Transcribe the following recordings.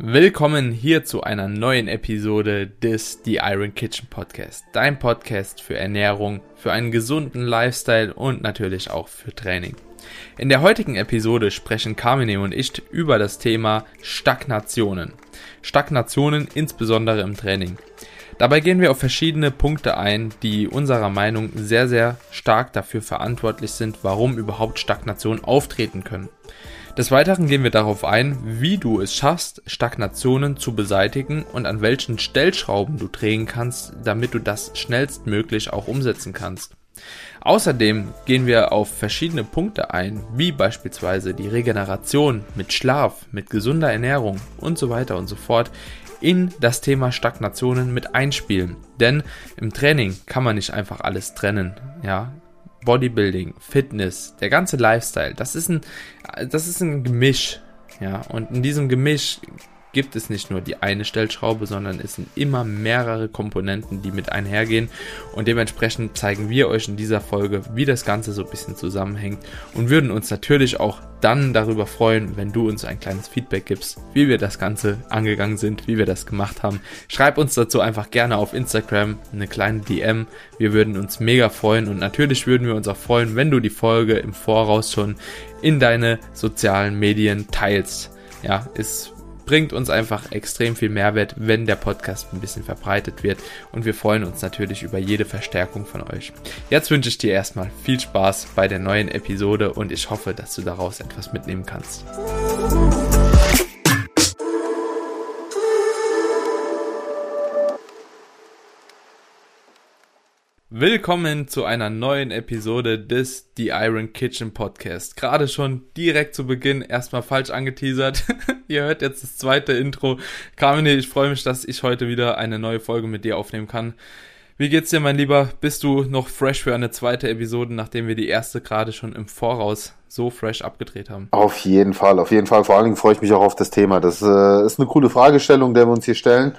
Willkommen hier zu einer neuen Episode des The Iron Kitchen Podcast. Dein Podcast für Ernährung, für einen gesunden Lifestyle und natürlich auch für Training. In der heutigen Episode sprechen Carmine und ich über das Thema Stagnationen. Stagnationen insbesondere im Training. Dabei gehen wir auf verschiedene Punkte ein, die unserer Meinung sehr, sehr stark dafür verantwortlich sind, warum überhaupt Stagnationen auftreten können. Des Weiteren gehen wir darauf ein, wie du es schaffst, Stagnationen zu beseitigen und an welchen Stellschrauben du drehen kannst, damit du das schnellstmöglich auch umsetzen kannst. Außerdem gehen wir auf verschiedene Punkte ein, wie beispielsweise die Regeneration mit Schlaf, mit gesunder Ernährung und so weiter und so fort in das Thema Stagnationen mit einspielen. Denn im Training kann man nicht einfach alles trennen. Ja, Bodybuilding, Fitness, der ganze Lifestyle, das ist ein, das ist ein Gemisch. Ja, und in diesem Gemisch gibt es nicht nur die eine Stellschraube, sondern es sind immer mehrere Komponenten, die mit einhergehen. Und dementsprechend zeigen wir euch in dieser Folge, wie das Ganze so ein bisschen zusammenhängt und würden uns natürlich auch dann darüber freuen, wenn du uns ein kleines Feedback gibst, wie wir das Ganze angegangen sind, wie wir das gemacht haben. Schreib uns dazu einfach gerne auf Instagram eine kleine DM. Wir würden uns mega freuen und natürlich würden wir uns auch freuen, wenn du die Folge im Voraus schon in deine sozialen Medien teilst. Ja, ist bringt uns einfach extrem viel Mehrwert, wenn der Podcast ein bisschen verbreitet wird und wir freuen uns natürlich über jede Verstärkung von euch. Jetzt wünsche ich dir erstmal viel Spaß bei der neuen Episode und ich hoffe, dass du daraus etwas mitnehmen kannst. Willkommen zu einer neuen Episode des The Iron Kitchen Podcast. Gerade schon direkt zu Beginn erstmal falsch angeteasert. Ihr hört jetzt das zweite Intro. Carmine, ich freue mich, dass ich heute wieder eine neue Folge mit dir aufnehmen kann. Wie geht's dir, mein Lieber? Bist du noch fresh für eine zweite Episode, nachdem wir die erste gerade schon im Voraus so fresh abgedreht haben? Auf jeden Fall, auf jeden Fall. Vor allen Dingen freue ich mich auch auf das Thema. Das äh, ist eine coole Fragestellung, der wir uns hier stellen.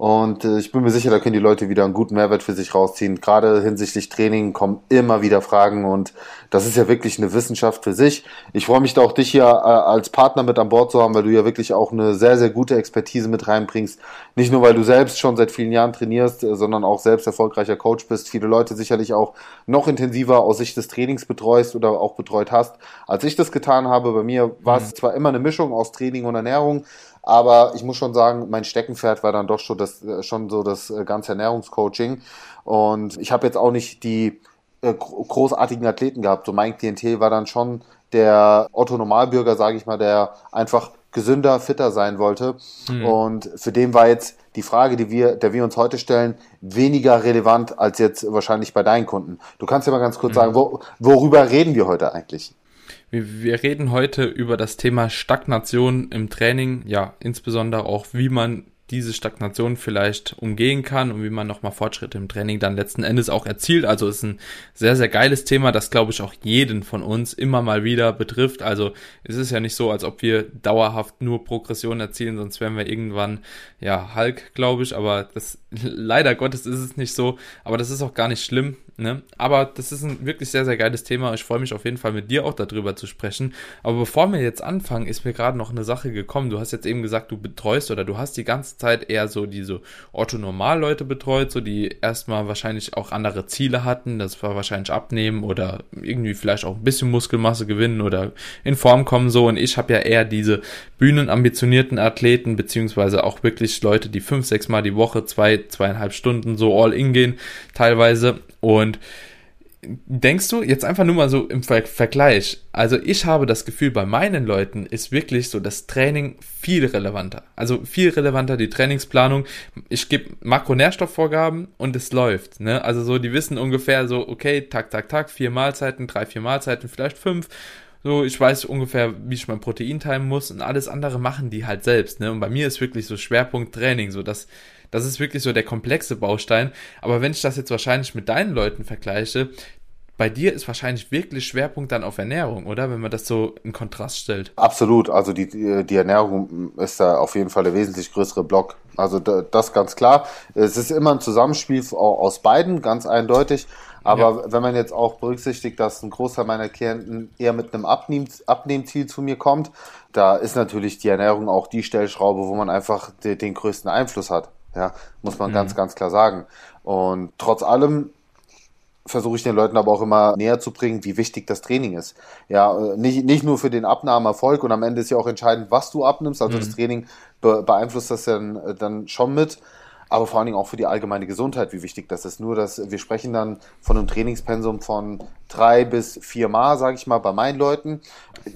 Und äh, ich bin mir sicher, da können die Leute wieder einen guten Mehrwert für sich rausziehen. Gerade hinsichtlich Training kommen immer wieder Fragen und das ist ja wirklich eine Wissenschaft für sich. Ich freue mich da auch, dich hier äh, als Partner mit an Bord zu haben, weil du ja wirklich auch eine sehr, sehr gute Expertise mit reinbringst. Nicht nur, weil du selbst schon seit vielen Jahren trainierst, äh, sondern auch selbst erfolgreicher Coach bist. Viele Leute sicherlich auch noch intensiver aus Sicht des Trainings betreust oder auch betreut hast, als ich das getan habe. Bei mir war mhm. es zwar immer eine Mischung aus Training und Ernährung, aber ich muss schon sagen, mein Steckenpferd war dann doch schon, das, äh, schon so das äh, ganze Ernährungscoaching. Und ich habe jetzt auch nicht die äh, großartigen Athleten gehabt. So mein Klientel war dann schon der Otto Normalbürger, sage ich mal, der einfach gesünder, fitter sein wollte. Mhm. Und für den war jetzt die Frage, die wir, der wir uns heute stellen, weniger relevant als jetzt wahrscheinlich bei deinen Kunden. Du kannst ja mal ganz kurz mhm. sagen, wo, worüber reden wir heute eigentlich? Wir, wir reden heute über das Thema Stagnation im Training, ja, insbesondere auch, wie man diese Stagnation vielleicht umgehen kann und wie man nochmal Fortschritte im Training dann letzten Endes auch erzielt. Also ist ein sehr, sehr geiles Thema, das glaube ich auch jeden von uns immer mal wieder betrifft. Also es ist ja nicht so, als ob wir dauerhaft nur Progression erzielen, sonst wären wir irgendwann, ja, Hulk, glaube ich. Aber das, leider Gottes ist es nicht so. Aber das ist auch gar nicht schlimm. Ne? Aber das ist ein wirklich sehr, sehr geiles Thema. Ich freue mich auf jeden Fall mit dir auch darüber zu sprechen. Aber bevor wir jetzt anfangen, ist mir gerade noch eine Sache gekommen. Du hast jetzt eben gesagt, du betreust oder du hast die ganze Zeit eher so diese Orthonormal-Leute betreut, so die erstmal wahrscheinlich auch andere Ziele hatten. Das war wahrscheinlich abnehmen oder irgendwie vielleicht auch ein bisschen Muskelmasse gewinnen oder in Form kommen so. Und ich habe ja eher diese bühnenambitionierten Athleten, beziehungsweise auch wirklich Leute, die fünf, sechs Mal die Woche, zwei, zweieinhalb Stunden so all in gehen, teilweise. Und denkst du, jetzt einfach nur mal so im Ver Vergleich, also ich habe das Gefühl, bei meinen Leuten ist wirklich so das Training viel relevanter. Also viel relevanter die Trainingsplanung. Ich gebe Makronährstoffvorgaben und es läuft. Ne? Also so, die wissen ungefähr so, okay, tak, tak, tak, vier Mahlzeiten, drei, vier Mahlzeiten, vielleicht fünf. So, ich weiß ungefähr, wie ich mein Protein teilen muss und alles andere machen die halt selbst. Ne? Und bei mir ist wirklich so Schwerpunkt Training, so dass das ist wirklich so der komplexe Baustein. Aber wenn ich das jetzt wahrscheinlich mit deinen Leuten vergleiche, bei dir ist wahrscheinlich wirklich Schwerpunkt dann auf Ernährung, oder? Wenn man das so in Kontrast stellt. Absolut. Also die, die Ernährung ist da auf jeden Fall der wesentlich größere Block. Also das ganz klar. Es ist immer ein Zusammenspiel aus beiden, ganz eindeutig. Aber ja. wenn man jetzt auch berücksichtigt, dass ein Großteil meiner Klienten eher mit einem Abnehm Abnehmziel zu mir kommt, da ist natürlich die Ernährung auch die Stellschraube, wo man einfach den, den größten Einfluss hat. Ja, muss man mhm. ganz, ganz klar sagen. Und trotz allem versuche ich den Leuten aber auch immer näher zu bringen, wie wichtig das Training ist. Ja, äh, nicht, nicht nur für den Abnahmeerfolg und am Ende ist ja auch entscheidend, was du abnimmst. Also mhm. das Training be beeinflusst das dann, äh, dann schon mit aber vor allen Dingen auch für die allgemeine Gesundheit, wie wichtig das ist. Nur, dass wir sprechen dann von einem Trainingspensum von drei bis vier Mal, sage ich mal, bei meinen Leuten.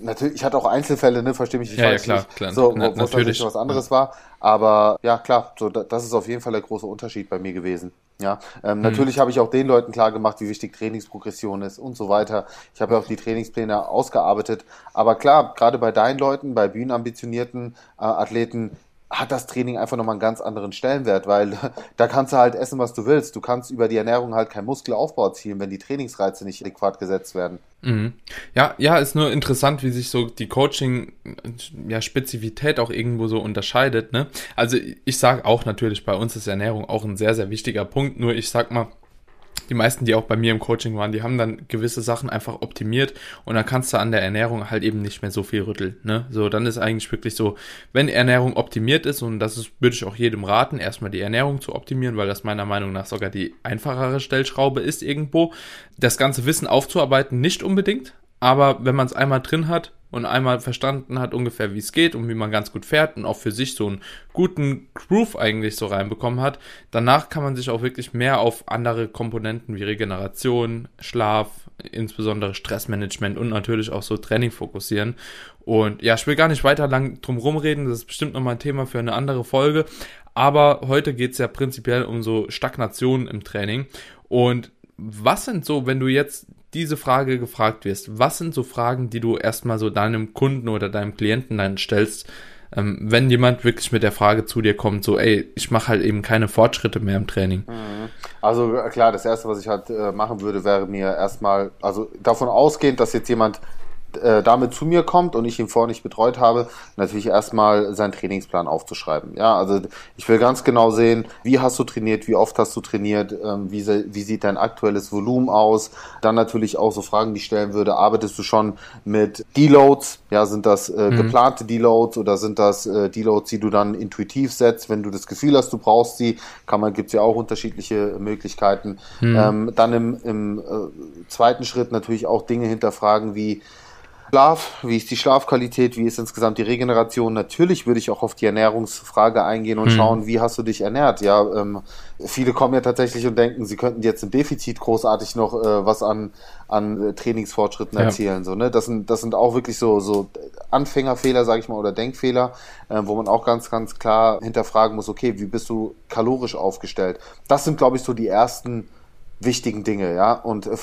Natürlich, ich hatte auch Einzelfälle, ne, verstehe mich nicht ja, falsch. Ja, klar, klar. So, wo, wo es natürlich was anderes war. Aber ja, klar, so, das ist auf jeden Fall der große Unterschied bei mir gewesen. Ja, ähm, mhm. natürlich habe ich auch den Leuten klar gemacht, wie wichtig Trainingsprogression ist und so weiter. Ich habe ja auch die Trainingspläne ausgearbeitet. Aber klar, gerade bei deinen Leuten, bei bühnenambitionierten äh, Athleten, hat das Training einfach nochmal einen ganz anderen Stellenwert, weil da kannst du halt essen, was du willst. Du kannst über die Ernährung halt keinen Muskelaufbau erzielen, wenn die Trainingsreize nicht adäquat gesetzt werden. Mhm. Ja, ja, ist nur interessant, wie sich so die Coaching, ja, auch irgendwo so unterscheidet, ne? Also ich sage auch natürlich, bei uns ist Ernährung auch ein sehr, sehr wichtiger Punkt, nur ich sag mal, die meisten, die auch bei mir im Coaching waren, die haben dann gewisse Sachen einfach optimiert und dann kannst du an der Ernährung halt eben nicht mehr so viel rütteln. Ne? So, dann ist eigentlich wirklich so, wenn Ernährung optimiert ist, und das ist, würde ich auch jedem raten, erstmal die Ernährung zu optimieren, weil das meiner Meinung nach sogar die einfachere Stellschraube ist irgendwo. Das ganze Wissen aufzuarbeiten, nicht unbedingt, aber wenn man es einmal drin hat, und einmal verstanden hat ungefähr, wie es geht und wie man ganz gut fährt und auch für sich so einen guten Groove eigentlich so reinbekommen hat, danach kann man sich auch wirklich mehr auf andere Komponenten wie Regeneration, Schlaf, insbesondere Stressmanagement und natürlich auch so Training fokussieren. Und ja, ich will gar nicht weiter lang drum rumreden, das ist bestimmt nochmal ein Thema für eine andere Folge. Aber heute geht es ja prinzipiell um so Stagnation im Training. Und was sind so, wenn du jetzt diese Frage gefragt wirst, was sind so Fragen, die du erstmal so deinem Kunden oder deinem Klienten dann stellst, ähm, wenn jemand wirklich mit der Frage zu dir kommt, so, ey, ich mache halt eben keine Fortschritte mehr im Training? Mhm. Also klar, das Erste, was ich halt äh, machen würde, wäre mir erstmal, also davon ausgehend, dass jetzt jemand äh, damit zu mir kommt und ich ihn vorher nicht betreut habe, natürlich erstmal seinen Trainingsplan aufzuschreiben. Ja, also ich will ganz genau sehen, wie hast du trainiert, wie oft hast du trainiert, ähm, wie, wie sieht dein aktuelles Volumen aus. Dann natürlich auch so Fragen, die ich stellen würde, arbeitest du schon mit Deloads? Ja, sind das äh, mhm. geplante Deloads oder sind das äh, Deloads, die du dann intuitiv setzt, wenn du das Gefühl hast, du brauchst sie? Kann man, gibt's ja auch unterschiedliche Möglichkeiten. Mhm. Ähm, dann im, im äh, zweiten Schritt natürlich auch Dinge hinterfragen wie Schlaf, wie ist die Schlafqualität, wie ist insgesamt die Regeneration. Natürlich würde ich auch auf die Ernährungsfrage eingehen und hm. schauen, wie hast du dich ernährt. Ja, ähm, viele kommen ja tatsächlich und denken, sie könnten jetzt im Defizit großartig noch äh, was an, an Trainingsfortschritten ja. erzielen. So, ne? das, sind, das sind auch wirklich so, so Anfängerfehler, sage ich mal, oder Denkfehler, äh, wo man auch ganz, ganz klar hinterfragen muss, okay, wie bist du kalorisch aufgestellt? Das sind, glaube ich, so die ersten wichtigen Dinge, ja. Und äh,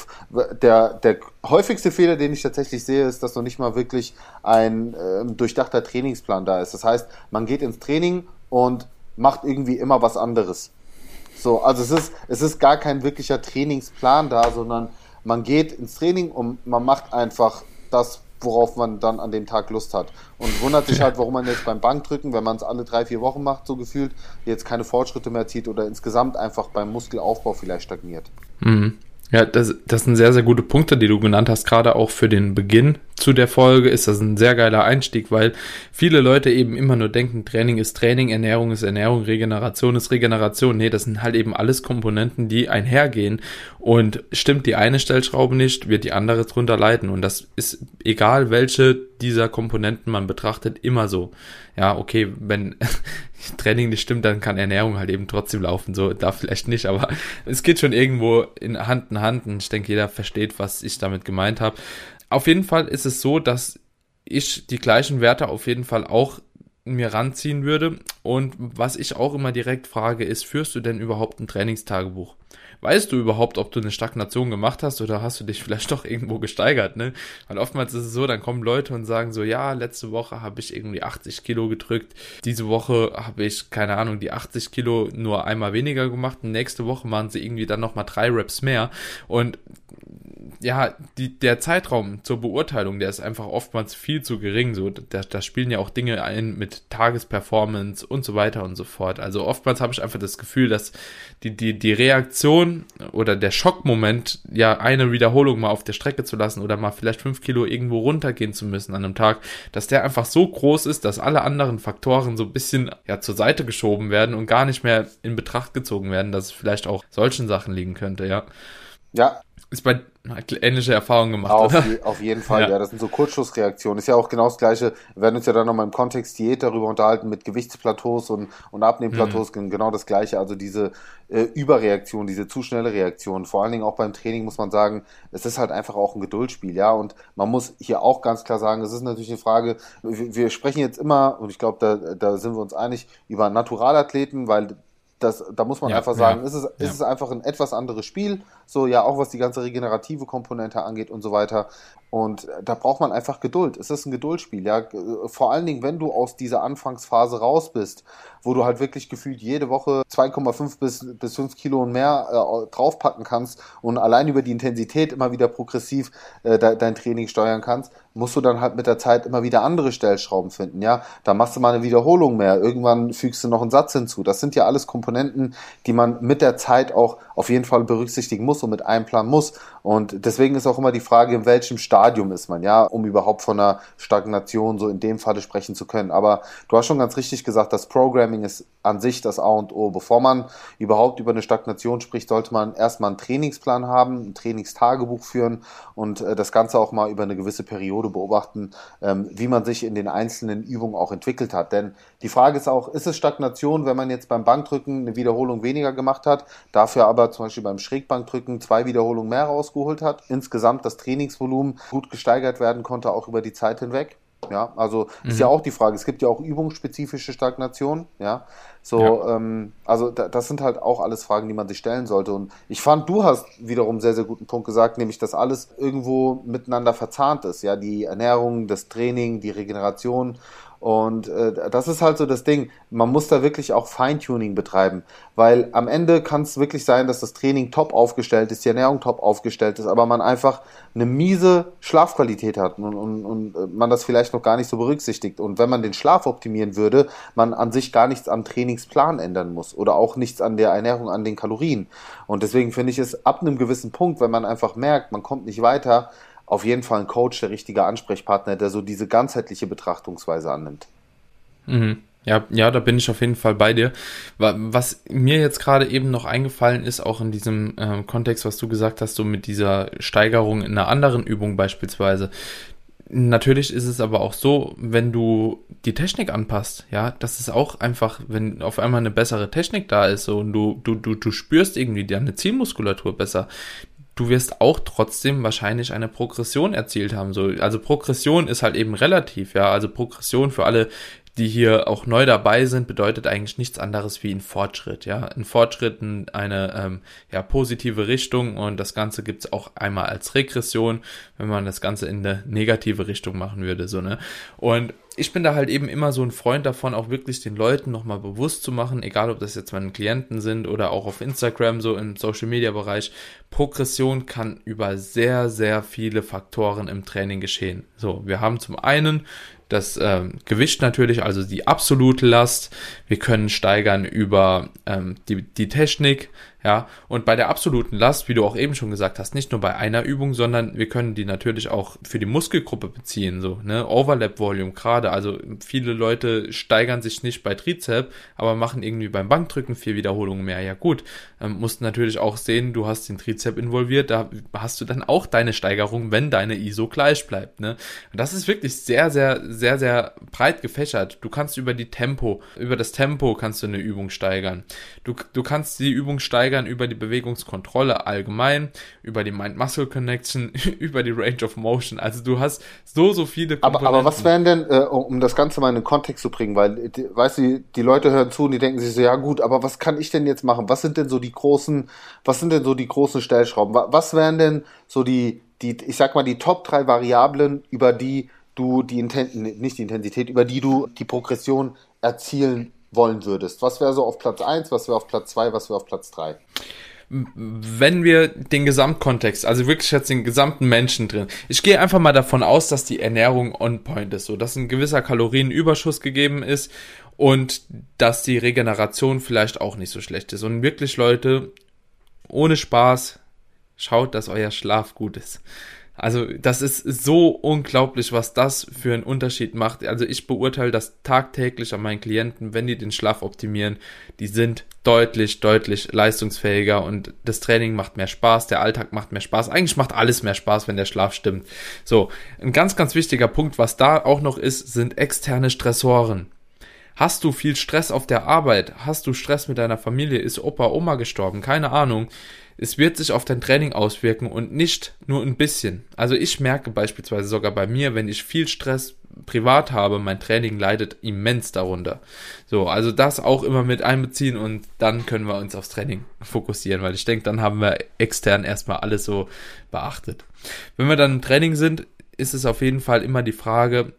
der, der häufigste Fehler, den ich tatsächlich sehe, ist, dass noch nicht mal wirklich ein äh, durchdachter Trainingsplan da ist. Das heißt, man geht ins Training und macht irgendwie immer was anderes. So, also es ist, es ist gar kein wirklicher Trainingsplan da, sondern man geht ins Training und man macht einfach das, worauf man dann an dem Tag Lust hat. Und wundert sich halt, warum man jetzt beim Bankdrücken, wenn man es alle drei, vier Wochen macht, so gefühlt, jetzt keine Fortschritte mehr zieht oder insgesamt einfach beim Muskelaufbau vielleicht stagniert. Mhm. Ja, das, das sind sehr, sehr gute Punkte, die du genannt hast, gerade auch für den Beginn zu der Folge ist das ein sehr geiler Einstieg, weil viele Leute eben immer nur denken, Training ist Training, Ernährung ist Ernährung, Regeneration ist Regeneration. Nee, das sind halt eben alles Komponenten, die einhergehen und stimmt die eine Stellschraube nicht, wird die andere drunter leiden und das ist egal, welche dieser Komponenten man betrachtet, immer so. Ja, okay, wenn Training nicht stimmt, dann kann Ernährung halt eben trotzdem laufen, so da vielleicht nicht, aber es geht schon irgendwo in Hand in Hand und ich denke, jeder versteht, was ich damit gemeint habe. Auf jeden Fall ist es so, dass ich die gleichen Werte auf jeden Fall auch mir ranziehen würde. Und was ich auch immer direkt frage, ist, führst du denn überhaupt ein Trainingstagebuch? Weißt du überhaupt, ob du eine Stagnation gemacht hast oder hast du dich vielleicht doch irgendwo gesteigert, ne? Weil oftmals ist es so, dann kommen Leute und sagen so, ja, letzte Woche habe ich irgendwie 80 Kilo gedrückt, diese Woche habe ich, keine Ahnung, die 80 Kilo nur einmal weniger gemacht nächste Woche machen sie irgendwie dann nochmal drei Reps mehr und ja, die, der Zeitraum zur Beurteilung, der ist einfach oftmals viel zu gering. So, da, da spielen ja auch Dinge ein mit Tagesperformance und so weiter und so fort. Also oftmals habe ich einfach das Gefühl, dass die, die, die Reaktion oder der Schockmoment, ja, eine Wiederholung mal auf der Strecke zu lassen oder mal vielleicht fünf Kilo irgendwo runtergehen zu müssen an einem Tag, dass der einfach so groß ist, dass alle anderen Faktoren so ein bisschen ja zur Seite geschoben werden und gar nicht mehr in Betracht gezogen werden, dass es vielleicht auch solchen Sachen liegen könnte, ja. Ja, ist bei ähnliche Erfahrungen gemacht, auf? Je, auf jeden Fall, ja. ja. Das sind so Kurzschlussreaktionen. Ist ja auch genau das Gleiche. Wir werden uns ja dann nochmal im Kontext Diät darüber unterhalten mit Gewichtsplateaus und, und Abnehmplateaus. Mhm. Genau das Gleiche. Also diese äh, Überreaktion, diese zu schnelle Reaktion. Vor allen Dingen auch beim Training muss man sagen, es ist halt einfach auch ein Geduldsspiel, ja. Und man muss hier auch ganz klar sagen, es ist natürlich eine Frage, wir, wir sprechen jetzt immer, und ich glaube, da, da sind wir uns einig, über Naturalathleten, weil das, da muss man ja, einfach sagen, ja, ist, es, ist ja. es einfach ein etwas anderes Spiel, so ja auch was die ganze regenerative Komponente angeht und so weiter. Und da braucht man einfach Geduld. Es ist ein Geduldsspiel, ja. Vor allen Dingen, wenn du aus dieser Anfangsphase raus bist, wo du halt wirklich gefühlt jede Woche 2,5 bis, bis 5 Kilo und mehr äh, draufpacken kannst und allein über die Intensität immer wieder progressiv äh, de dein Training steuern kannst, musst du dann halt mit der Zeit immer wieder andere Stellschrauben finden, ja. Da machst du mal eine Wiederholung mehr. Irgendwann fügst du noch einen Satz hinzu. Das sind ja alles Komponenten, die man mit der Zeit auch auf jeden Fall berücksichtigen muss und mit einplanen muss. Und deswegen ist auch immer die Frage, in welchem Stadium ist man, ja, um überhaupt von einer Stagnation so in dem Falle sprechen zu können. Aber du hast schon ganz richtig gesagt, das Programming ist an sich das A und O. Bevor man überhaupt über eine Stagnation spricht, sollte man erstmal einen Trainingsplan haben, ein Trainingstagebuch führen und äh, das Ganze auch mal über eine gewisse Periode beobachten, ähm, wie man sich in den einzelnen Übungen auch entwickelt hat. Denn die Frage ist auch, ist es Stagnation, wenn man jetzt beim Bankdrücken eine Wiederholung weniger gemacht hat, dafür aber zum Beispiel beim Schrägbankdrücken zwei Wiederholungen mehr rausgeholt hat, insgesamt das Trainingsvolumen gut gesteigert werden konnte, auch über die Zeit hinweg? Ja, also mhm. ist ja auch die Frage. Es gibt ja auch übungsspezifische Stagnation. Ja, so, ja. Ähm, also da, das sind halt auch alles Fragen, die man sich stellen sollte. Und ich fand, du hast wiederum sehr, sehr guten Punkt gesagt, nämlich, dass alles irgendwo miteinander verzahnt ist. Ja, die Ernährung, das Training, die Regeneration und äh, das ist halt so das Ding. Man muss da wirklich auch Feintuning betreiben, weil am Ende kann es wirklich sein, dass das Training top aufgestellt ist, die Ernährung top aufgestellt ist, aber man einfach eine miese Schlafqualität hat und, und, und äh, man das vielleicht noch gar nicht so berücksichtigt. Und wenn man den Schlaf optimieren würde, man an sich gar nichts am Trainingsplan ändern muss oder auch nichts an der Ernährung, an den Kalorien. Und deswegen finde ich es ab einem gewissen Punkt, wenn man einfach merkt, man kommt nicht weiter, auf jeden Fall ein Coach, der richtige Ansprechpartner, der so diese ganzheitliche Betrachtungsweise annimmt. Mhm. Ja, ja, da bin ich auf jeden Fall bei dir. Was mir jetzt gerade eben noch eingefallen ist, auch in diesem äh, Kontext, was du gesagt hast, so mit dieser Steigerung in einer anderen Übung beispielsweise. Natürlich ist es aber auch so, wenn du die Technik anpasst, ja, das ist auch einfach, wenn auf einmal eine bessere Technik da ist so, und du, du, du, du spürst irgendwie deine Zielmuskulatur besser, du wirst auch trotzdem wahrscheinlich eine Progression erzielt haben. So, also Progression ist halt eben relativ, ja. Also Progression für alle, die hier auch neu dabei sind, bedeutet eigentlich nichts anderes wie ein Fortschritt, ja. Ein Fortschritt in eine ähm, ja, positive Richtung und das Ganze gibt's auch einmal als Regression, wenn man das Ganze in eine negative Richtung machen würde, so, ne. Und ich bin da halt eben immer so ein Freund davon, auch wirklich den Leuten nochmal bewusst zu machen, egal ob das jetzt meine Klienten sind oder auch auf Instagram, so im Social Media Bereich. Progression kann über sehr, sehr viele Faktoren im Training geschehen. So, wir haben zum einen das ähm, Gewicht natürlich, also die absolute Last. Wir können steigern über ähm, die, die Technik, ja, und bei der absoluten Last, wie du auch eben schon gesagt hast, nicht nur bei einer Übung, sondern wir können die natürlich auch für die Muskelgruppe beziehen, so, ne, Overlap Volume gerade, also viele Leute steigern sich nicht bei Trizep, aber machen irgendwie beim Bankdrücken vier Wiederholungen mehr, ja gut, ähm, musst natürlich auch sehen, du hast den Trizep involviert, da hast du dann auch deine Steigerung, wenn deine ISO gleich bleibt, ne, und das ist wirklich sehr, sehr, sehr, sehr breit gefächert, du kannst über die Tempo, über das Tempo kannst du eine Übung steigern, du, du kannst die Übung steigern, steigern über die Bewegungskontrolle allgemein, über die Mind-Muscle-Connection, über die Range of Motion. Also du hast so, so viele Komponenten. Aber, aber was wären denn, äh, um das Ganze mal in den Kontext zu bringen, weil, die, weißt du, die Leute hören zu und die denken sich so, ja gut, aber was kann ich denn jetzt machen? Was sind denn so die großen, was sind denn so die großen Stellschrauben? Was wären denn so die, die, ich sag mal, die Top drei Variablen, über die du die Intensität, nicht die Intensität, über die du die Progression erzielen wollen würdest? Was wäre so auf Platz 1, was wäre auf Platz 2, was wäre auf Platz 3? wenn wir den Gesamtkontext, also wirklich jetzt den gesamten Menschen drin, ich gehe einfach mal davon aus, dass die Ernährung on point ist, so dass ein gewisser Kalorienüberschuss gegeben ist und dass die Regeneration vielleicht auch nicht so schlecht ist. Und wirklich, Leute, ohne Spaß, schaut, dass euer Schlaf gut ist. Also das ist so unglaublich, was das für einen Unterschied macht. Also ich beurteile das tagtäglich an meinen Klienten, wenn die den Schlaf optimieren, die sind deutlich, deutlich leistungsfähiger und das Training macht mehr Spaß, der Alltag macht mehr Spaß. Eigentlich macht alles mehr Spaß, wenn der Schlaf stimmt. So, ein ganz, ganz wichtiger Punkt, was da auch noch ist, sind externe Stressoren. Hast du viel Stress auf der Arbeit? Hast du Stress mit deiner Familie? Ist Opa, Oma gestorben? Keine Ahnung es wird sich auf dein Training auswirken und nicht nur ein bisschen. Also ich merke beispielsweise sogar bei mir, wenn ich viel Stress privat habe, mein Training leidet immens darunter. So, also das auch immer mit einbeziehen und dann können wir uns aufs Training fokussieren, weil ich denke, dann haben wir extern erstmal alles so beachtet. Wenn wir dann im Training sind, ist es auf jeden Fall immer die Frage,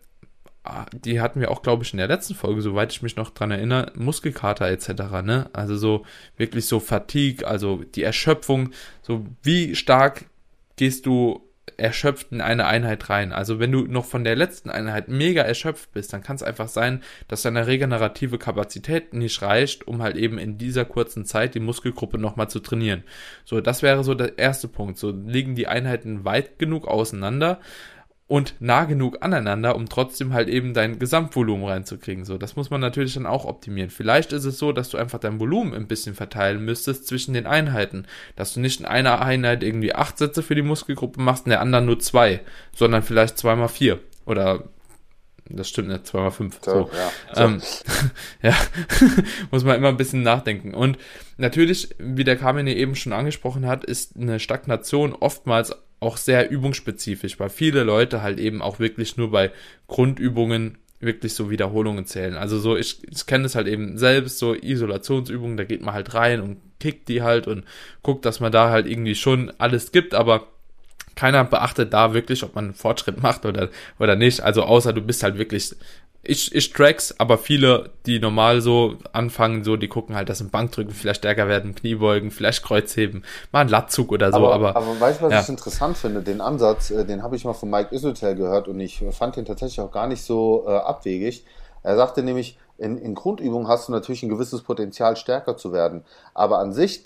die hatten wir auch, glaube ich, in der letzten Folge, soweit ich mich noch dran erinnere, Muskelkater etc., ne? Also so wirklich so Fatigue, also die Erschöpfung, so wie stark gehst du erschöpft in eine Einheit rein. Also wenn du noch von der letzten Einheit mega erschöpft bist, dann kann es einfach sein, dass deine regenerative Kapazität nicht reicht, um halt eben in dieser kurzen Zeit die Muskelgruppe nochmal zu trainieren. So, das wäre so der erste Punkt. So liegen die Einheiten weit genug auseinander, und nah genug aneinander, um trotzdem halt eben dein Gesamtvolumen reinzukriegen. So, das muss man natürlich dann auch optimieren. Vielleicht ist es so, dass du einfach dein Volumen ein bisschen verteilen müsstest zwischen den Einheiten, dass du nicht in einer Einheit irgendwie acht Sätze für die Muskelgruppe machst, in der anderen nur zwei, sondern vielleicht zweimal vier oder das stimmt nicht, zweimal fünf. So, ja, ähm, ja. muss man immer ein bisschen nachdenken. Und natürlich, wie der Carmine eben schon angesprochen hat, ist eine Stagnation oftmals auch sehr übungsspezifisch, weil viele Leute halt eben auch wirklich nur bei Grundübungen wirklich so Wiederholungen zählen. Also so, ich, ich kenne das halt eben selbst, so Isolationsübungen, da geht man halt rein und kickt die halt und guckt, dass man da halt irgendwie schon alles gibt, aber keiner beachtet da wirklich, ob man einen Fortschritt macht oder, oder nicht. Also außer du bist halt wirklich ich, ich tracks, aber viele, die normal so anfangen, so, die gucken halt, dass im Bankdrücken vielleicht stärker werden, Kniebeugen, vielleicht Kreuzheben, mal ein Latzug oder so, aber. Aber, aber weißt du, was ja. ich interessant finde? Den Ansatz, äh, den habe ich mal von Mike Isotel gehört und ich fand den tatsächlich auch gar nicht so äh, abwegig. Er sagte nämlich, in, in Grundübungen hast du natürlich ein gewisses Potenzial, stärker zu werden. Aber an sich,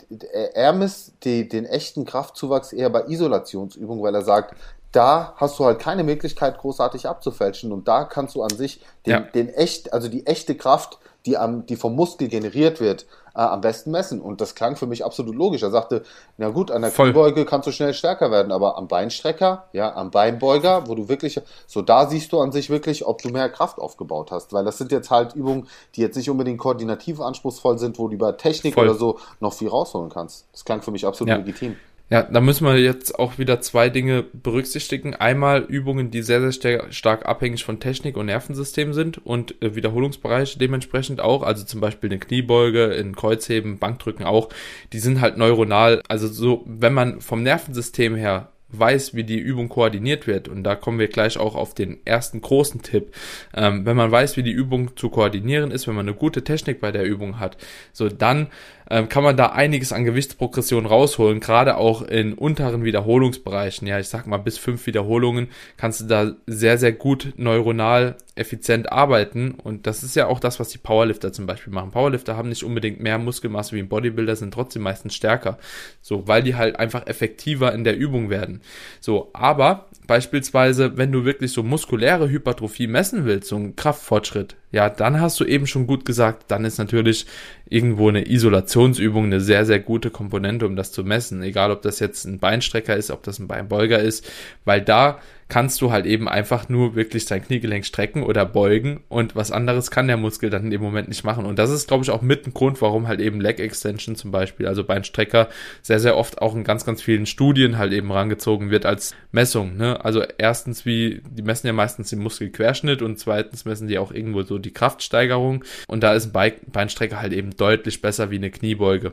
er misst die, den echten Kraftzuwachs eher bei Isolationsübungen, weil er sagt, da hast du halt keine Möglichkeit, großartig abzufälschen. Und da kannst du an sich den, ja. den echt, also die echte Kraft, die, am, die vom Muskel generiert wird, äh, am besten messen. Und das klang für mich absolut logisch. Er sagte, na gut, an der Voll. Kniebeuge kannst du schnell stärker werden, aber am Beinstrecker, ja, am Beinbeuger, wo du wirklich, so da siehst du an sich wirklich, ob du mehr Kraft aufgebaut hast. Weil das sind jetzt halt Übungen, die jetzt nicht unbedingt koordinativ anspruchsvoll sind, wo du über Technik Voll. oder so noch viel rausholen kannst. Das klang für mich absolut ja. legitim. Ja, da müssen wir jetzt auch wieder zwei Dinge berücksichtigen. Einmal Übungen, die sehr, sehr stark abhängig von Technik und Nervensystem sind und äh, Wiederholungsbereiche dementsprechend auch. Also zum Beispiel eine Kniebeuge, in Kreuzheben, Bankdrücken auch. Die sind halt neuronal. Also so, wenn man vom Nervensystem her weiß, wie die Übung koordiniert wird, und da kommen wir gleich auch auf den ersten großen Tipp, ähm, wenn man weiß, wie die Übung zu koordinieren ist, wenn man eine gute Technik bei der Übung hat, so dann ähm, kann man da einiges an Gewichtsprogression rausholen, gerade auch in unteren Wiederholungsbereichen. Ja, ich sag mal, bis fünf Wiederholungen kannst du da sehr, sehr gut neuronal effizient arbeiten. Und das ist ja auch das, was die Powerlifter zum Beispiel machen. Powerlifter haben nicht unbedingt mehr Muskelmasse wie ein Bodybuilder, sind trotzdem meistens stärker. So, weil die halt einfach effektiver in der Übung werden. So, aber beispielsweise, wenn du wirklich so muskuläre Hypertrophie messen willst, so einen Kraftfortschritt, ja, dann hast du eben schon gut gesagt, dann ist natürlich irgendwo eine Isolationsübung eine sehr, sehr gute Komponente, um das zu messen. Egal, ob das jetzt ein Beinstrecker ist, ob das ein Beinbeuger ist, weil da kannst du halt eben einfach nur wirklich dein Kniegelenk strecken oder beugen und was anderes kann der Muskel dann in dem Moment nicht machen. Und das ist, glaube ich, auch mit ein Grund, warum halt eben Leg Extension zum Beispiel, also Beinstrecker, sehr, sehr oft auch in ganz, ganz vielen Studien halt eben rangezogen wird als Messung. Ne? Also erstens, wie, die messen ja meistens den Muskelquerschnitt und zweitens messen die auch irgendwo so die Kraftsteigerung und da ist ein Beinstrecker halt eben deutlich besser wie eine Kniebeuge.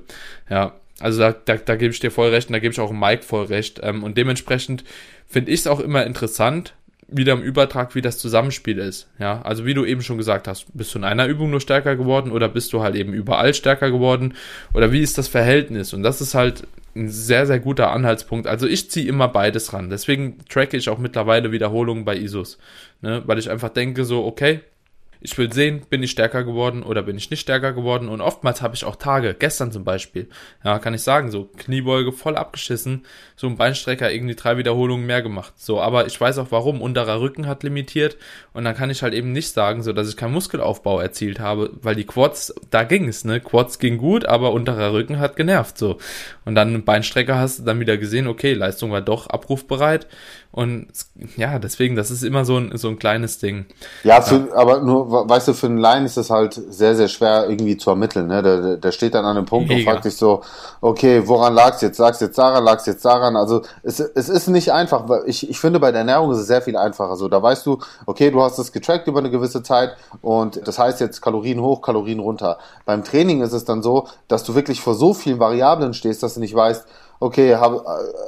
Ja, also da, da, da gebe ich dir voll recht und da gebe ich auch Mike voll recht. Ähm, und dementsprechend finde ich es auch immer interessant, wieder im Übertrag, wie das Zusammenspiel ist. Ja, also wie du eben schon gesagt hast, bist du in einer Übung nur stärker geworden oder bist du halt eben überall stärker geworden oder wie ist das Verhältnis? Und das ist halt ein sehr, sehr guter Anhaltspunkt. Also ich ziehe immer beides ran. Deswegen tracke ich auch mittlerweile Wiederholungen bei ISOs. Ne? Weil ich einfach denke so, okay, ich will sehen, bin ich stärker geworden oder bin ich nicht stärker geworden. Und oftmals habe ich auch Tage, gestern zum Beispiel, ja, kann ich sagen, so Kniebeuge voll abgeschissen, so ein Beinstrecker irgendwie drei Wiederholungen mehr gemacht. So, aber ich weiß auch warum. Unterer Rücken hat limitiert und dann kann ich halt eben nicht sagen, so dass ich keinen Muskelaufbau erzielt habe, weil die Quads, da ging es, ne? Quads ging gut, aber unterer Rücken hat genervt, so. Und dann einen Beinstrecker hast du dann wieder gesehen, okay, Leistung war doch abrufbereit und ja, deswegen, das ist immer so ein, so ein kleines Ding. Ja, ja. aber nur, weißt du, für einen Laien ist das halt sehr, sehr schwer irgendwie zu ermitteln. Ne? Der, der steht dann an einem Punkt Mega. und fragt sich so, okay, woran lag's jetzt? Lag's jetzt daran, lag's jetzt daran? Also es, es ist nicht einfach, ich, ich finde, bei der Ernährung ist es sehr viel einfacher. So, da weißt du, okay, du hast es getrackt über eine gewisse Zeit und das heißt jetzt Kalorien hoch, Kalorien runter. Beim Training ist es dann so, dass du wirklich vor so vielen Variablen stehst, dass du nicht weißt, okay, habe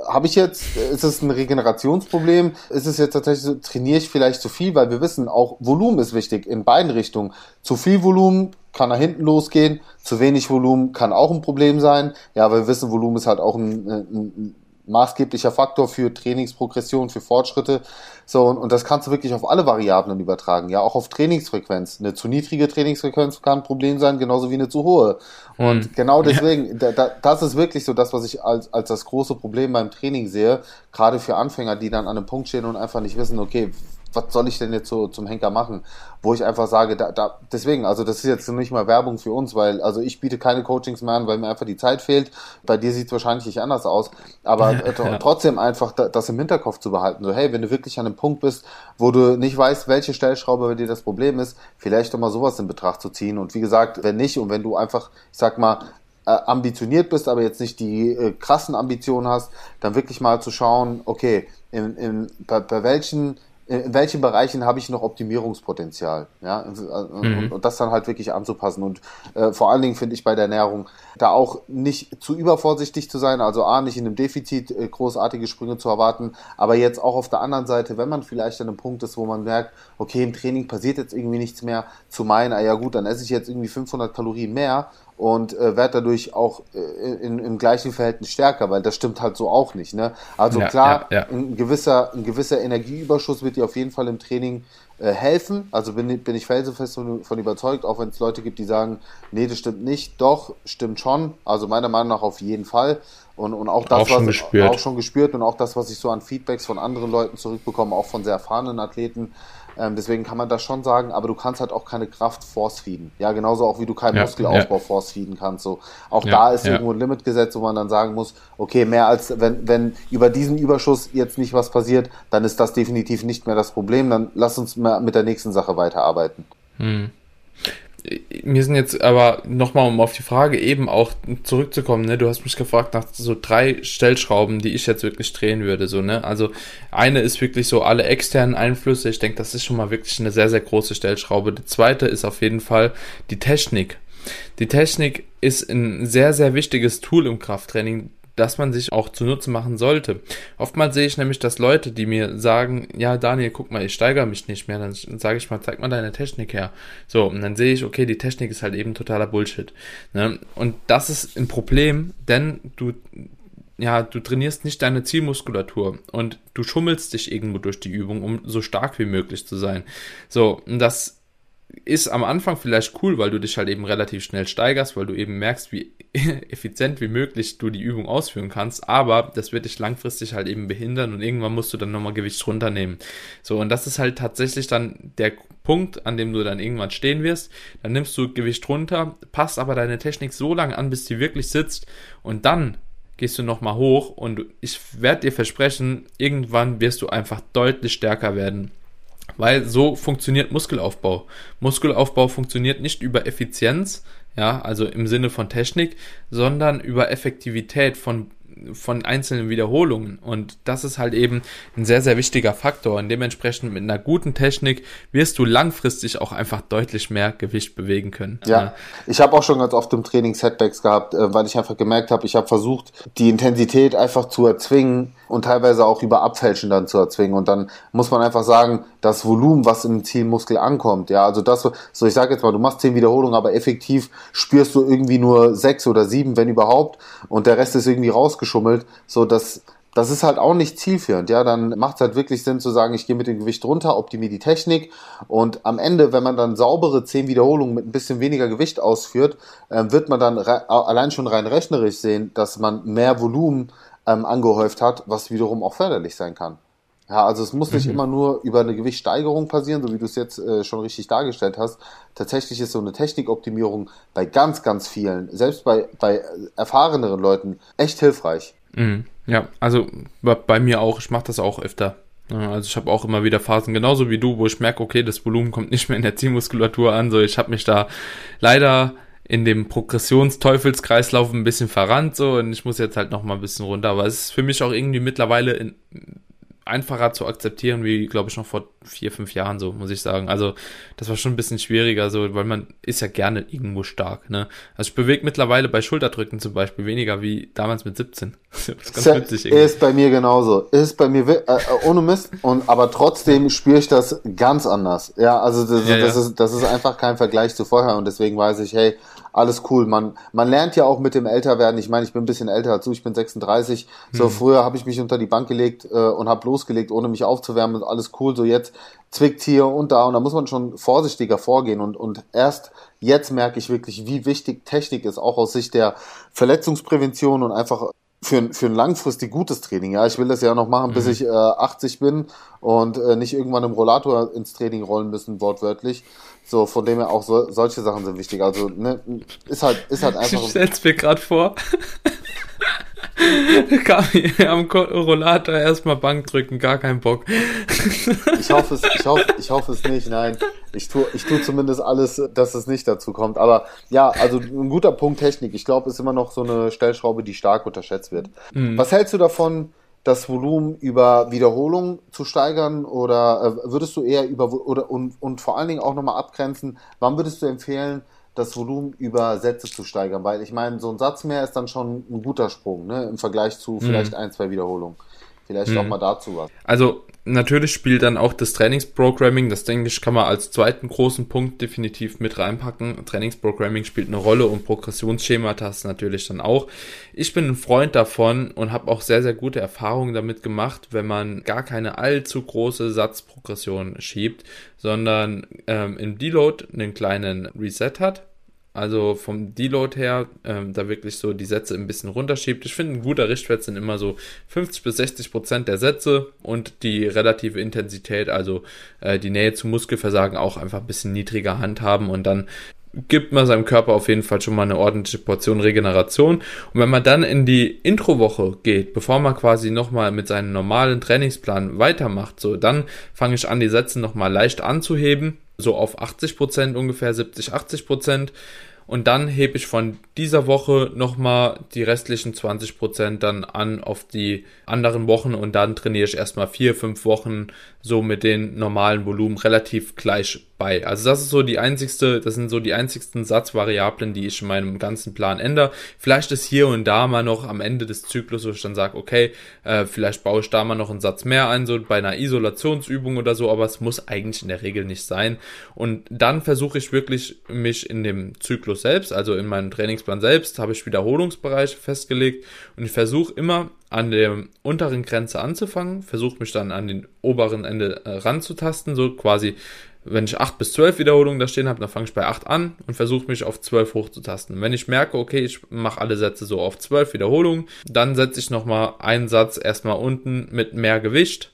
hab ich jetzt, ist es ein Regenerationsproblem? Ist es jetzt tatsächlich so, trainiere ich vielleicht zu viel? Weil wir wissen, auch Volumen ist wichtig in beiden Richtungen. Zu viel Volumen kann nach hinten losgehen, zu wenig Volumen kann auch ein Problem sein. Ja, weil wir wissen, Volumen ist halt auch ein, ein maßgeblicher Faktor für Trainingsprogression, für Fortschritte. So, und, und das kannst du wirklich auf alle Variablen übertragen, ja, auch auf Trainingsfrequenz. Eine zu niedrige Trainingsfrequenz kann ein Problem sein, genauso wie eine zu hohe. Und hm. genau deswegen, da, da, das ist wirklich so das, was ich als, als das große Problem beim Training sehe, gerade für Anfänger, die dann an einem Punkt stehen und einfach nicht wissen, okay, was soll ich denn jetzt so zum Henker machen? Wo ich einfach sage, da, da, deswegen, also das ist jetzt nicht mal Werbung für uns, weil, also ich biete keine Coachings mehr an, weil mir einfach die Zeit fehlt. Bei dir sieht es wahrscheinlich nicht anders aus. Aber ja, ja. trotzdem einfach das im Hinterkopf zu behalten. So, hey, wenn du wirklich an einem Punkt bist, wo du nicht weißt, welche Stellschraube bei dir das Problem ist, vielleicht doch mal sowas in Betracht zu ziehen. Und wie gesagt, wenn nicht und wenn du einfach, ich sag mal, äh, ambitioniert bist, aber jetzt nicht die äh, krassen Ambitionen hast, dann wirklich mal zu schauen, okay, in, in, bei, bei welchen in welchen Bereichen habe ich noch Optimierungspotenzial, ja, mhm. und, und, das dann halt wirklich anzupassen und äh, vor allen Dingen finde ich bei der Ernährung da auch nicht zu übervorsichtig zu sein, also A, nicht in einem Defizit äh, großartige Sprünge zu erwarten, aber jetzt auch auf der anderen Seite, wenn man vielleicht an einem Punkt ist, wo man merkt, okay, im Training passiert jetzt irgendwie nichts mehr, zu meinen, ah ja gut, dann esse ich jetzt irgendwie 500 Kalorien mehr und äh, werde dadurch auch äh, in, im gleichen Verhältnis stärker, weil das stimmt halt so auch nicht. Ne? Also ja, klar, ja, ja. Ein, gewisser, ein gewisser Energieüberschuss wird dir auf jeden Fall im Training äh, helfen. Also bin, bin ich felsenfest von, von überzeugt, auch wenn es Leute gibt, die sagen, nee, das stimmt nicht. Doch, stimmt schon. Also meiner Meinung nach auf jeden Fall. Und, und auch das, auch schon, was, gespürt. auch schon gespürt und auch das, was ich so an Feedbacks von anderen Leuten zurückbekomme, auch von sehr erfahrenen Athleten, ähm, deswegen kann man das schon sagen, aber du kannst halt auch keine Kraft force feeden. Ja, genauso auch wie du keinen ja, Muskelaufbau ja. force feeden kannst. So. Auch ja, da ist irgendwo ein Limit gesetzt, wo man dann sagen muss, okay, mehr als wenn, wenn über diesen Überschuss jetzt nicht was passiert, dann ist das definitiv nicht mehr das Problem. Dann lass uns mal mit der nächsten Sache weiterarbeiten. Hm mir sind jetzt aber nochmal, um auf die Frage eben auch zurückzukommen, ne, du hast mich gefragt nach so drei Stellschrauben, die ich jetzt wirklich drehen würde, so, ne, also eine ist wirklich so alle externen Einflüsse, ich denke, das ist schon mal wirklich eine sehr, sehr große Stellschraube. Die zweite ist auf jeden Fall die Technik. Die Technik ist ein sehr, sehr wichtiges Tool im Krafttraining, das man sich auch zunutze machen sollte. Oftmals sehe ich nämlich, dass Leute, die mir sagen, ja, Daniel, guck mal, ich steigere mich nicht mehr, dann sage ich mal, zeig mal deine Technik her. So, und dann sehe ich, okay, die Technik ist halt eben totaler Bullshit. Ne? Und das ist ein Problem, denn du ja, du trainierst nicht deine Zielmuskulatur und du schummelst dich irgendwo durch die Übung, um so stark wie möglich zu sein. So, und das ist am Anfang vielleicht cool, weil du dich halt eben relativ schnell steigerst, weil du eben merkst, wie effizient wie möglich du die Übung ausführen kannst, aber das wird dich langfristig halt eben behindern und irgendwann musst du dann nochmal Gewicht runternehmen. So, und das ist halt tatsächlich dann der Punkt, an dem du dann irgendwann stehen wirst. Dann nimmst du Gewicht runter, passt aber deine Technik so lange an, bis die wirklich sitzt und dann gehst du nochmal hoch und ich werde dir versprechen, irgendwann wirst du einfach deutlich stärker werden. Weil so funktioniert Muskelaufbau. Muskelaufbau funktioniert nicht über Effizienz, ja, also im Sinne von Technik, sondern über Effektivität von von einzelnen Wiederholungen. Und das ist halt eben ein sehr, sehr wichtiger Faktor. Und dementsprechend mit einer guten Technik wirst du langfristig auch einfach deutlich mehr Gewicht bewegen können. Ja, ich habe auch schon ganz oft im Training Setbacks gehabt, äh, weil ich einfach gemerkt habe, ich habe versucht, die Intensität einfach zu erzwingen, und teilweise auch über Abfälschen dann zu erzwingen. Und dann muss man einfach sagen, das Volumen, was im Zielmuskel ankommt, ja, also das, so ich sage jetzt mal, du machst zehn Wiederholungen, aber effektiv spürst du irgendwie nur sechs oder sieben, wenn überhaupt, und der Rest ist irgendwie rausgeschummelt, so dass das ist halt auch nicht zielführend, ja, dann macht es halt wirklich Sinn zu sagen, ich gehe mit dem Gewicht runter, optimiere die Technik. Und am Ende, wenn man dann saubere zehn Wiederholungen mit ein bisschen weniger Gewicht ausführt, äh, wird man dann allein schon rein rechnerisch sehen, dass man mehr Volumen ähm, angehäuft hat, was wiederum auch förderlich sein kann. Ja, also es muss nicht mhm. immer nur über eine Gewichtssteigerung passieren, so wie du es jetzt äh, schon richtig dargestellt hast. Tatsächlich ist so eine Technikoptimierung bei ganz, ganz vielen, selbst bei, bei erfahreneren Leuten, echt hilfreich. Mhm. Ja, also bei mir auch, ich mache das auch öfter. Also ich habe auch immer wieder Phasen, genauso wie du, wo ich merke, okay, das Volumen kommt nicht mehr in der Zielmuskulatur an. So, ich habe mich da leider in dem Progressionsteufelskreislauf ein bisschen verrannt so und ich muss jetzt halt noch mal ein bisschen runter. Aber es ist für mich auch irgendwie mittlerweile in, einfacher zu akzeptieren, wie, glaube ich, noch vor vier, fünf Jahren, so, muss ich sagen. Also, das war schon ein bisschen schwieriger, so, weil man ist ja gerne irgendwo stark, ne? Also, ich bewege mittlerweile bei Schulterdrücken zum Beispiel weniger wie damals mit 17. Das ist ganz ist, witzig irgendwie. Ist bei mir genauso. Ist bei mir, äh, äh, ohne Mist, und, aber trotzdem spüre ich das ganz anders. Ja, also, das, ja, das ja. ist, das ist einfach kein Vergleich zu vorher und deswegen weiß ich, hey, alles cool. Man, man lernt ja auch mit dem Älterwerden. Ich meine, ich bin ein bisschen älter dazu, ich bin 36. So mhm. früher habe ich mich unter die Bank gelegt äh, und habe losgelegt, ohne mich aufzuwärmen. Alles cool. So jetzt zwickt hier und da und da muss man schon vorsichtiger vorgehen und, und erst jetzt merke ich wirklich, wie wichtig Technik ist, auch aus Sicht der Verletzungsprävention und einfach für, für ein langfristig gutes Training. Ja, ich will das ja noch machen, bis mhm. ich äh, 80 bin und äh, nicht irgendwann im Rollator ins Training rollen müssen, wortwörtlich. So, von dem her auch so, solche Sachen sind wichtig. Also, ne, ist halt, ist halt einfach. Ich stell's mir gerade vor. Kam hier am Rollator erstmal Bank drücken, gar keinen Bock. ich hoffe es, ich hoffe, ich hoffe es nicht, nein. Ich tue, ich tue zumindest alles, dass es nicht dazu kommt. Aber ja, also ein guter Punkt Technik. Ich glaube, ist immer noch so eine Stellschraube, die stark unterschätzt wird. Mhm. Was hältst du davon, das Volumen über Wiederholung zu steigern oder äh, würdest du eher über oder und, und vor allen Dingen auch nochmal abgrenzen, wann würdest du empfehlen, das Volumen über Sätze zu steigern? Weil ich meine, so ein Satz mehr ist dann schon ein guter Sprung, ne? Im Vergleich zu vielleicht mhm. ein, zwei Wiederholungen. Vielleicht mhm. auch mal dazu was. Also natürlich spielt dann auch das Trainingsprogramming, das denke ich, kann man als zweiten großen Punkt definitiv mit reinpacken. Trainingsprogramming spielt eine Rolle und Progressionsschemata natürlich dann auch. Ich bin ein Freund davon und habe auch sehr, sehr gute Erfahrungen damit gemacht, wenn man gar keine allzu große Satzprogression schiebt, sondern ähm, im Deload einen kleinen Reset hat also vom Deload her, ähm, da wirklich so die Sätze ein bisschen runterschiebt. Ich finde, ein guter Richtwert sind immer so 50 bis 60 Prozent der Sätze und die relative Intensität, also äh, die Nähe zum Muskelversagen auch einfach ein bisschen niedriger handhaben und dann gibt man seinem Körper auf jeden Fall schon mal eine ordentliche Portion Regeneration. Und wenn man dann in die Introwoche geht, bevor man quasi nochmal mit seinem normalen Trainingsplan weitermacht, so dann fange ich an, die Sätze nochmal leicht anzuheben so auf 80 Prozent ungefähr, 70, 80 Prozent. Und dann hebe ich von dieser Woche nochmal die restlichen 20 Prozent dann an auf die anderen Wochen und dann trainiere ich erstmal vier, fünf Wochen so mit den normalen Volumen relativ gleich bei. Also das ist so die einzigste, das sind so die einzigsten Satzvariablen, die ich in meinem ganzen Plan ändere. Vielleicht ist hier und da mal noch am Ende des Zyklus, wo ich dann sage, okay, äh, vielleicht baue ich da mal noch einen Satz mehr ein, so bei einer Isolationsübung oder so, aber es muss eigentlich in der Regel nicht sein. Und dann versuche ich wirklich mich in dem Zyklus selbst, also in meinem Trainingsplan selbst, habe ich Wiederholungsbereiche festgelegt und ich versuche immer an der unteren Grenze anzufangen, versuche mich dann an den oberen Ende äh, ranzutasten, so quasi wenn ich 8 bis 12 Wiederholungen da stehen habe, dann fange ich bei 8 an und versuche mich auf 12 hochzutasten. Wenn ich merke, okay, ich mache alle Sätze so auf 12 Wiederholungen, dann setze ich nochmal einen Satz erstmal unten mit mehr Gewicht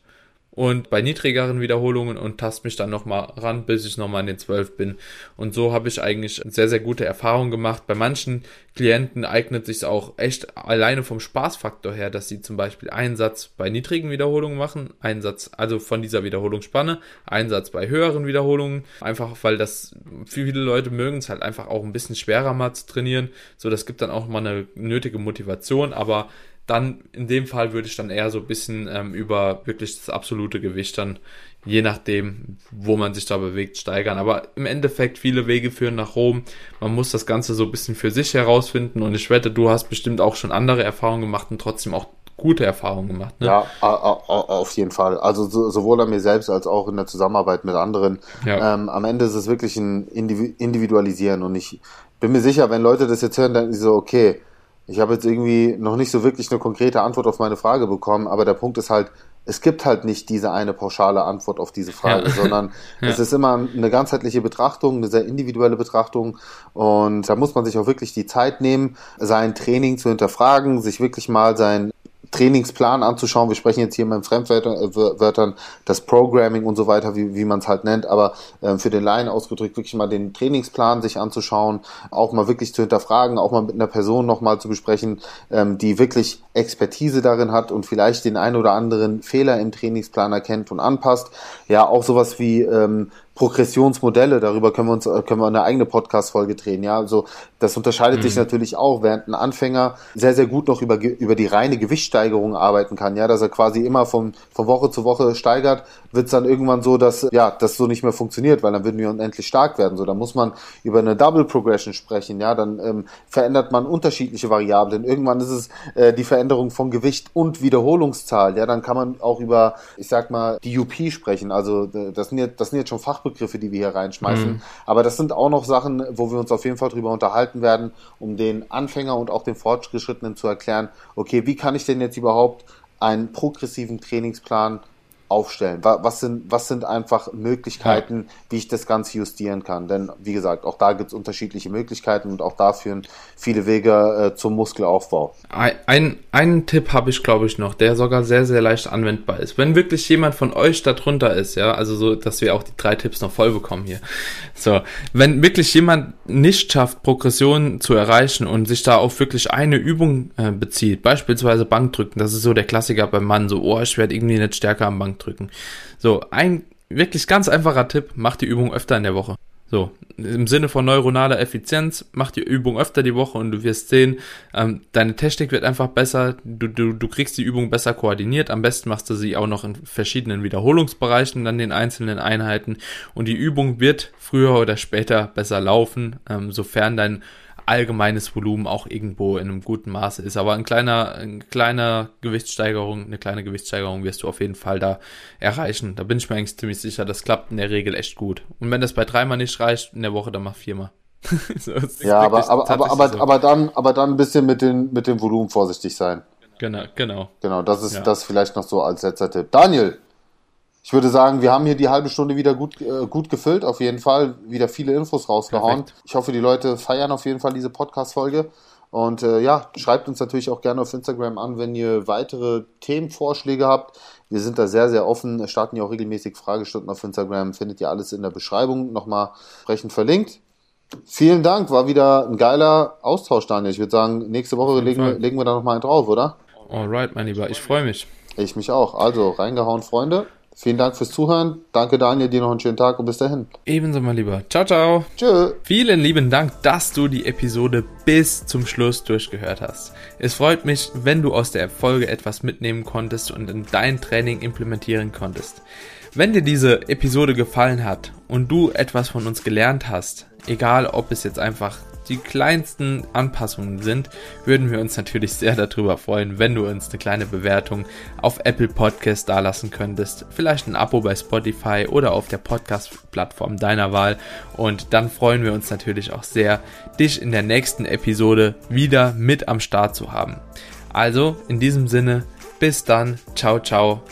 und bei niedrigeren Wiederholungen und tast mich dann nochmal ran, bis ich nochmal an den 12 bin. Und so habe ich eigentlich sehr, sehr gute Erfahrungen gemacht. Bei manchen Klienten eignet sich auch echt alleine vom Spaßfaktor her, dass sie zum Beispiel einen Satz bei niedrigen Wiederholungen machen, einen Satz, also von dieser Wiederholungsspanne, einen Satz bei höheren Wiederholungen, einfach weil das, viele Leute mögen es halt einfach auch ein bisschen schwerer mal zu trainieren. So, das gibt dann auch mal eine nötige Motivation, aber dann in dem Fall würde ich dann eher so ein bisschen ähm, über wirklich das absolute Gewicht dann, je nachdem, wo man sich da bewegt, steigern. Aber im Endeffekt, viele Wege führen nach Rom. Man muss das Ganze so ein bisschen für sich herausfinden und ich wette, du hast bestimmt auch schon andere Erfahrungen gemacht und trotzdem auch gute Erfahrungen gemacht. Ne? Ja, auf jeden Fall. Also sowohl an mir selbst als auch in der Zusammenarbeit mit anderen. Ja. Ähm, am Ende ist es wirklich ein Individualisieren und ich bin mir sicher, wenn Leute das jetzt hören, dann ist so, okay, ich habe jetzt irgendwie noch nicht so wirklich eine konkrete Antwort auf meine Frage bekommen, aber der Punkt ist halt, es gibt halt nicht diese eine pauschale Antwort auf diese Frage, ja. sondern ja. es ist immer eine ganzheitliche Betrachtung, eine sehr individuelle Betrachtung und da muss man sich auch wirklich die Zeit nehmen, sein Training zu hinterfragen, sich wirklich mal sein Trainingsplan anzuschauen. Wir sprechen jetzt hier mal in Fremdwörtern, das Programming und so weiter, wie, wie man es halt nennt, aber äh, für den Laien ausgedrückt wirklich mal den Trainingsplan sich anzuschauen, auch mal wirklich zu hinterfragen, auch mal mit einer Person nochmal zu besprechen, ähm, die wirklich Expertise darin hat und vielleicht den ein oder anderen Fehler im Trainingsplan erkennt und anpasst. Ja, auch sowas wie ähm, Progressionsmodelle, darüber können wir uns können wir eine eigene Podcast-Folge drehen. Ja, also das unterscheidet mhm. sich natürlich auch, während ein Anfänger sehr, sehr gut noch über, über die reine Gewichtssteigerung arbeiten kann. Ja, dass er quasi immer von, von Woche zu Woche steigert, wird es dann irgendwann so, dass ja, das so nicht mehr funktioniert, weil dann würden wir unendlich stark werden. So, da muss man über eine Double Progression sprechen. Ja, dann ähm, verändert man unterschiedliche Variablen. Irgendwann ist es äh, die Veränderung von Gewicht und Wiederholungszahl. Ja, dann kann man auch über, ich sag mal, die UP sprechen. Also das sind jetzt, das sind jetzt schon Fachbegriffe Fachbegriffe, die wir hier reinschmeißen. Mhm. Aber das sind auch noch Sachen, wo wir uns auf jeden Fall drüber unterhalten werden, um den Anfänger und auch den Fortgeschrittenen zu erklären, okay, wie kann ich denn jetzt überhaupt einen progressiven Trainingsplan aufstellen? Was sind, was sind einfach Möglichkeiten, ja. wie ich das Ganze justieren kann? Denn wie gesagt, auch da gibt es unterschiedliche Möglichkeiten und auch da führen viele Wege äh, zum Muskelaufbau. Ein, ein, einen Tipp habe ich, glaube ich, noch, der sogar sehr, sehr leicht anwendbar ist. Wenn wirklich jemand von euch darunter ist, ja, also so, dass wir auch die drei Tipps noch voll bekommen hier. So, wenn wirklich jemand nicht schafft, Progression zu erreichen und sich da auf wirklich eine Übung äh, bezieht, beispielsweise Bankdrücken, das ist so der Klassiker beim Mann, so, oh, ich werde irgendwie nicht stärker am Bankdrücken drücken. So, ein wirklich ganz einfacher Tipp, mach die Übung öfter in der Woche. So, im Sinne von neuronaler Effizienz, mach die Übung öfter die Woche und du wirst sehen, ähm, deine Technik wird einfach besser, du, du, du kriegst die Übung besser koordiniert, am besten machst du sie auch noch in verschiedenen Wiederholungsbereichen, dann den einzelnen Einheiten und die Übung wird früher oder später besser laufen, ähm, sofern dein allgemeines Volumen auch irgendwo in einem guten Maße ist. Aber ein kleiner, ein kleiner Gewichtssteigerung, eine kleine Gewichtssteigerung wirst du auf jeden Fall da erreichen. Da bin ich mir eigentlich ziemlich sicher, das klappt in der Regel echt gut. Und wenn das bei dreimal nicht reicht in der Woche, dann mach viermal. so, ja, aber, aber, aber, aber, so. aber dann, aber dann ein bisschen mit, den, mit dem Volumen vorsichtig sein. Genau, genau. Genau, das ist ja. das vielleicht noch so als letzter Tipp. Daniel, ich würde sagen, wir haben hier die halbe Stunde wieder gut, äh, gut gefüllt, auf jeden Fall. Wieder viele Infos rausgehauen. Perfekt. Ich hoffe, die Leute feiern auf jeden Fall diese Podcast-Folge. Und äh, ja, schreibt uns natürlich auch gerne auf Instagram an, wenn ihr weitere Themenvorschläge habt. Wir sind da sehr, sehr offen, starten ja auch regelmäßig Fragestunden auf Instagram. Findet ihr alles in der Beschreibung nochmal entsprechend verlinkt. Vielen Dank, war wieder ein geiler Austausch, Daniel. Ich würde sagen, nächste Woche legen wir, legen wir da nochmal einen drauf, oder? Alright, mein Lieber, ich freue mich. Ich mich auch. Also, reingehauen, Freunde. Vielen Dank fürs Zuhören. Danke, Daniel. Dir noch einen schönen Tag und bis dahin. Ebenso, mein Lieber. Ciao, ciao. Tschö. Vielen lieben Dank, dass du die Episode bis zum Schluss durchgehört hast. Es freut mich, wenn du aus der Folge etwas mitnehmen konntest und in dein Training implementieren konntest. Wenn dir diese Episode gefallen hat und du etwas von uns gelernt hast, egal ob es jetzt einfach die kleinsten Anpassungen sind, würden wir uns natürlich sehr darüber freuen, wenn du uns eine kleine Bewertung auf Apple Podcast dalassen könntest. Vielleicht ein Abo bei Spotify oder auf der Podcast-Plattform deiner Wahl. Und dann freuen wir uns natürlich auch sehr, dich in der nächsten Episode wieder mit am Start zu haben. Also in diesem Sinne, bis dann, ciao, ciao